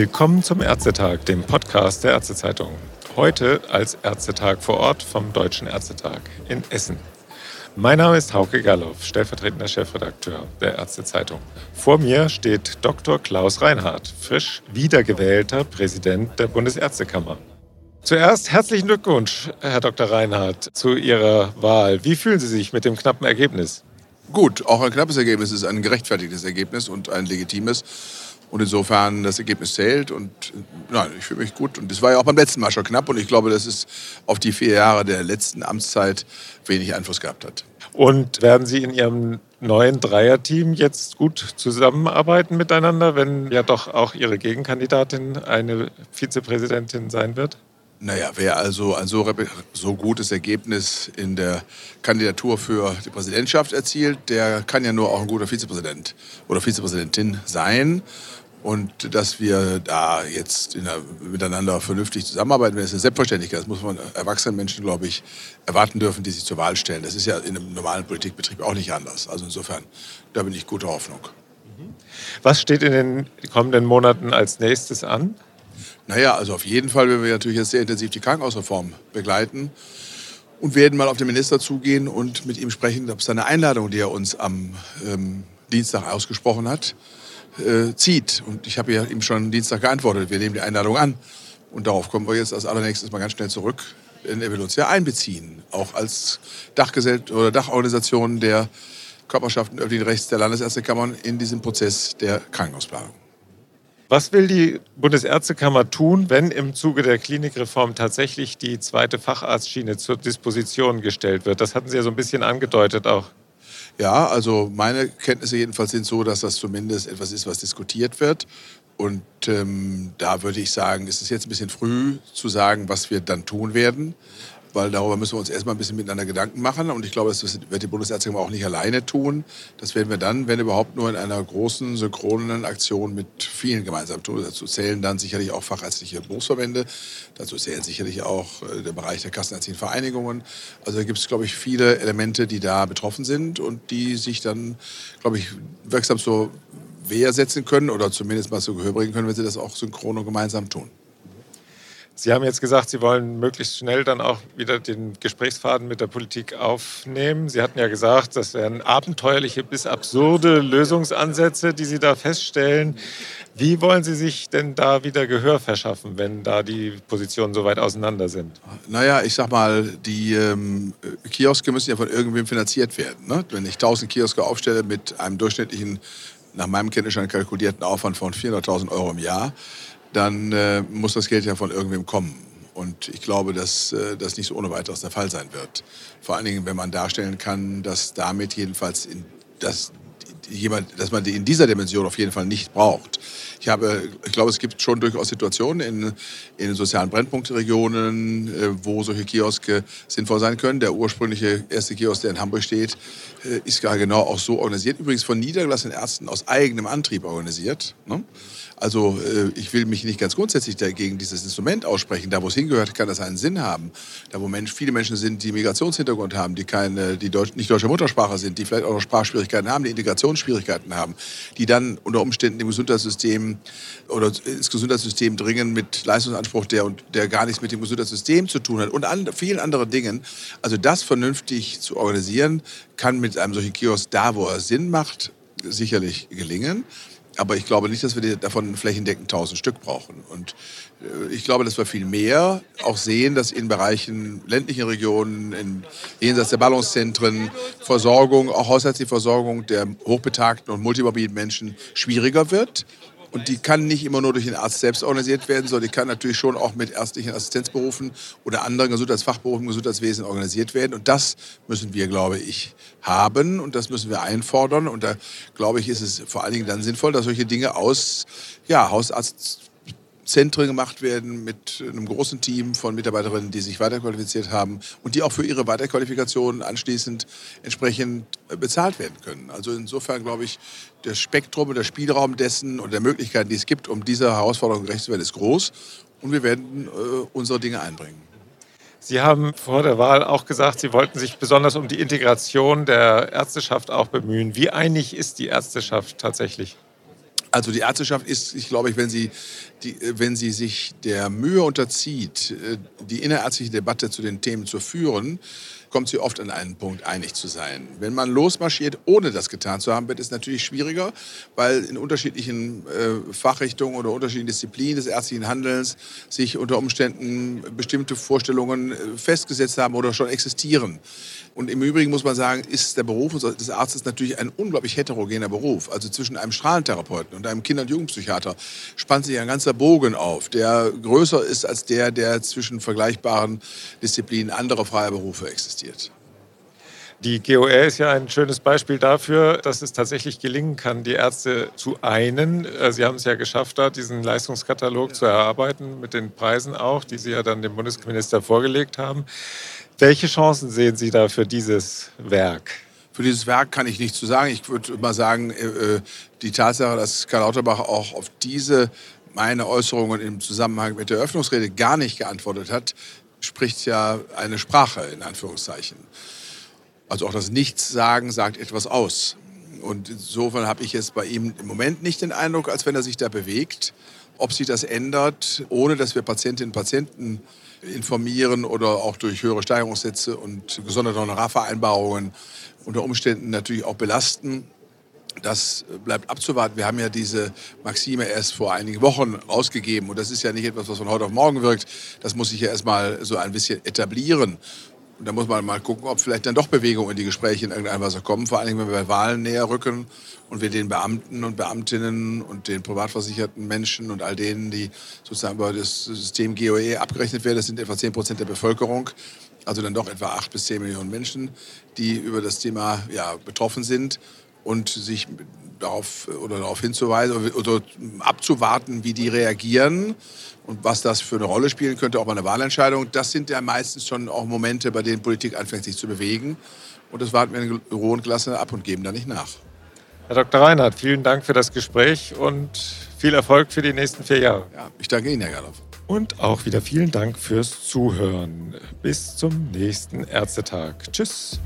Willkommen zum Ärztetag, dem Podcast der Ärztezeitung. Heute als Ärztetag vor Ort vom Deutschen Ärztetag in Essen. Mein Name ist Hauke Galloff, stellvertretender Chefredakteur der Ärztezeitung. Vor mir steht Dr. Klaus Reinhardt, frisch wiedergewählter Präsident der Bundesärztekammer. Zuerst herzlichen Glückwunsch, Herr Dr. Reinhardt, zu Ihrer Wahl. Wie fühlen Sie sich mit dem knappen Ergebnis? Gut, auch ein knappes Ergebnis ist ein gerechtfertigtes Ergebnis und ein legitimes. Und insofern das Ergebnis zählt und nein, ich fühle mich gut. Und das war ja auch beim letzten Mal schon knapp und ich glaube, dass es auf die vier Jahre der letzten Amtszeit wenig Einfluss gehabt hat. Und werden Sie in Ihrem neuen Dreierteam jetzt gut zusammenarbeiten miteinander, wenn ja doch auch Ihre Gegenkandidatin eine Vizepräsidentin sein wird? Naja, wer also ein so, so, gutes Ergebnis in der Kandidatur für die Präsidentschaft erzielt, der kann ja nur auch ein guter Vizepräsident oder Vizepräsidentin sein. Und dass wir da jetzt der, miteinander vernünftig zusammenarbeiten, das ist eine Selbstverständlichkeit. Das muss man erwachsenen Menschen, glaube ich, erwarten dürfen, die sich zur Wahl stellen. Das ist ja in einem normalen Politikbetrieb auch nicht anders. Also insofern, da bin ich guter Hoffnung. Was steht in den kommenden Monaten als nächstes an? Naja, also auf jeden Fall werden wir natürlich jetzt sehr intensiv die Krankenhausreform begleiten und werden mal auf den Minister zugehen und mit ihm sprechen, ob seine Einladung, die er uns am ähm, Dienstag ausgesprochen hat, äh, zieht. Und ich habe ja ihm schon Dienstag geantwortet, wir nehmen die Einladung an. Und darauf kommen wir jetzt als allernächstes mal ganz schnell zurück. Denn er will uns ja einbeziehen, auch als Dachgesell oder Dachorganisation der Körperschaften öffentlichen Rechts der Landesärztekammern in diesem Prozess der Krankenhausplanung. Was will die Bundesärztekammer tun, wenn im Zuge der Klinikreform tatsächlich die zweite Facharztschiene zur Disposition gestellt wird? Das hatten Sie ja so ein bisschen angedeutet auch. Ja, also meine Kenntnisse jedenfalls sind so, dass das zumindest etwas ist, was diskutiert wird. Und ähm, da würde ich sagen, ist es jetzt ein bisschen früh zu sagen, was wir dann tun werden weil darüber müssen wir uns erstmal ein bisschen miteinander Gedanken machen. Und ich glaube, das wird die Bundesärztekammer auch nicht alleine tun. Das werden wir dann, wenn überhaupt, nur in einer großen, synchronen Aktion mit vielen gemeinsam tun. Dazu zählen dann sicherlich auch fachärztliche Berufsverbände. Dazu zählen sicherlich auch äh, der Bereich der kassenärztlichen Vereinigungen. Also da gibt es, glaube ich, viele Elemente, die da betroffen sind und die sich dann, glaube ich, wirksam zur Wehr setzen können oder zumindest mal zu Gehör bringen können, wenn sie das auch synchron und gemeinsam tun. Sie haben jetzt gesagt, Sie wollen möglichst schnell dann auch wieder den Gesprächsfaden mit der Politik aufnehmen. Sie hatten ja gesagt, das wären abenteuerliche bis absurde Lösungsansätze, die Sie da feststellen. Wie wollen Sie sich denn da wieder Gehör verschaffen, wenn da die Positionen so weit auseinander sind? Naja, ich sag mal, die ähm, Kioske müssen ja von irgendwem finanziert werden. Ne? Wenn ich 1000 Kioske aufstelle mit einem durchschnittlichen, nach meinem Kenntnisstand kalkulierten Aufwand von 400.000 Euro im Jahr, dann äh, muss das Geld ja von irgendwem kommen. Und ich glaube, dass äh, das nicht so ohne weiteres der Fall sein wird. Vor allen Dingen, wenn man darstellen kann, dass damit jedenfalls in, dass jemand, dass man die in dieser Dimension auf jeden Fall nicht braucht. Ich, habe, ich glaube, es gibt schon durchaus Situationen in, in sozialen Brennpunktregionen, äh, wo solche Kioske sinnvoll sein können. Der ursprüngliche erste Kiosk, der in Hamburg steht, äh, ist gar genau auch so organisiert. Übrigens von niedergelassenen Ärzten aus eigenem Antrieb organisiert. Ne? Also äh, ich will mich nicht ganz grundsätzlich dagegen dieses Instrument aussprechen. Da, wo es hingehört, kann das einen Sinn haben. Da, wo Mensch, viele Menschen sind, die Migrationshintergrund haben, die, keine, die Deutsch, nicht deutsche Muttersprache sind, die vielleicht auch noch Sprachschwierigkeiten haben, die Integrationsschwierigkeiten haben, die dann unter Umständen im Gesundheitssystem oder ins Gesundheitssystem dringen mit Leistungsanspruch, der, der gar nichts mit dem Gesundheitssystem zu tun hat und an vielen anderen Dingen. Also das vernünftig zu organisieren, kann mit einem solchen Kiosk da, wo er Sinn macht, sicherlich gelingen. Aber ich glaube nicht, dass wir davon flächendeckend 1000 Stück brauchen. Und äh, ich glaube, dass wir viel mehr auch sehen, dass in Bereichen ländlichen Regionen, in jenseits der Ballungszentren, Versorgung, auch haushaltliche Versorgung der hochbetagten und multimobilen Menschen schwieriger wird. Und die kann nicht immer nur durch den Arzt selbst organisiert werden, sondern die kann natürlich schon auch mit ärztlichen Assistenzberufen oder anderen Gesundheitsfachberufen im Gesundheitswesen organisiert werden. Und das müssen wir, glaube ich, haben und das müssen wir einfordern. Und da, glaube ich, ist es vor allen Dingen dann sinnvoll, dass solche Dinge aus ja, Hausarzt Zentren gemacht werden mit einem großen Team von Mitarbeiterinnen, die sich weiterqualifiziert haben und die auch für ihre Weiterqualifikation anschließend entsprechend äh, bezahlt werden können. Also insofern glaube ich, das Spektrum und der Spielraum dessen und der Möglichkeiten, die es gibt, um dieser Herausforderung gerecht zu werden, ist groß und wir werden äh, unsere Dinge einbringen. Sie haben vor der Wahl auch gesagt, Sie wollten sich besonders um die Integration der Ärzteschaft auch bemühen. Wie einig ist die Ärzteschaft tatsächlich? Also die Ärzteschaft ist, ich glaube, wenn sie, die, wenn sie sich der Mühe unterzieht, äh, die innerärztliche Debatte zu den Themen zu führen, kommt sie oft an einen Punkt, einig zu sein. Wenn man losmarschiert, ohne das getan zu haben, wird es natürlich schwieriger, weil in unterschiedlichen äh, Fachrichtungen oder unterschiedlichen Disziplinen des ärztlichen Handelns sich unter Umständen bestimmte Vorstellungen äh, festgesetzt haben oder schon existieren. Und im Übrigen muss man sagen, ist der Beruf des Arztes natürlich ein unglaublich heterogener Beruf. Also zwischen einem Strahlentherapeuten und einem Kinder- und Jugendpsychiater spannt sich ein ganzer Bogen auf, der größer ist als der, der zwischen vergleichbaren Disziplinen anderer freier Berufe existiert. Die GOR ist ja ein schönes Beispiel dafür, dass es tatsächlich gelingen kann, die Ärzte zu einen. Äh, Sie haben es ja geschafft, da diesen Leistungskatalog ja. zu erarbeiten, mit den Preisen auch, die Sie ja dann dem Bundesminister vorgelegt haben. Welche Chancen sehen Sie da für dieses Werk? Für dieses Werk kann ich nichts zu sagen. Ich würde mal sagen, äh, äh, die Tatsache, dass Karl Lauterbach auch auf diese meine Äußerungen im Zusammenhang mit der Eröffnungsrede gar nicht geantwortet hat, spricht ja eine Sprache in Anführungszeichen. Also auch das Nichtsagen sagt etwas aus. Und insofern habe ich jetzt bei ihm im Moment nicht den Eindruck, als wenn er sich da bewegt. Ob sich das ändert, ohne dass wir Patientinnen und Patienten informieren oder auch durch höhere Steigerungssätze und gesonderte Honorarvereinbarungen unter Umständen natürlich auch belasten. Das bleibt abzuwarten. Wir haben ja diese Maxime erst vor einigen Wochen rausgegeben. Und das ist ja nicht etwas, was von heute auf morgen wirkt. Das muss sich ja erst mal so ein bisschen etablieren. Und da muss man mal gucken, ob vielleicht dann doch Bewegungen in die Gespräche in irgendeiner Weise kommen. Vor allem, wenn wir bei Wahlen näher rücken und wir den Beamten und Beamtinnen und den privatversicherten Menschen und all denen, die sozusagen über das System GOE abgerechnet werden, das sind etwa 10 Prozent der Bevölkerung, also dann doch etwa 8 bis 10 Millionen Menschen, die über das Thema ja, betroffen sind und sich darauf oder darauf hinzuweisen oder abzuwarten, wie die reagieren und was das für eine Rolle spielen könnte, auch bei einer Wahlentscheidung. Das sind ja meistens schon auch Momente, bei denen Politik anfängt, sich zu bewegen. Und das warten wir in hohen Klasse ab und geben da nicht nach. Herr Dr. Reinhardt, vielen Dank für das Gespräch und viel Erfolg für die nächsten vier Jahre. Ja, ich danke Ihnen, Herr Gerloff. Und auch wieder vielen Dank fürs Zuhören. Bis zum nächsten Ärztetag. Tschüss.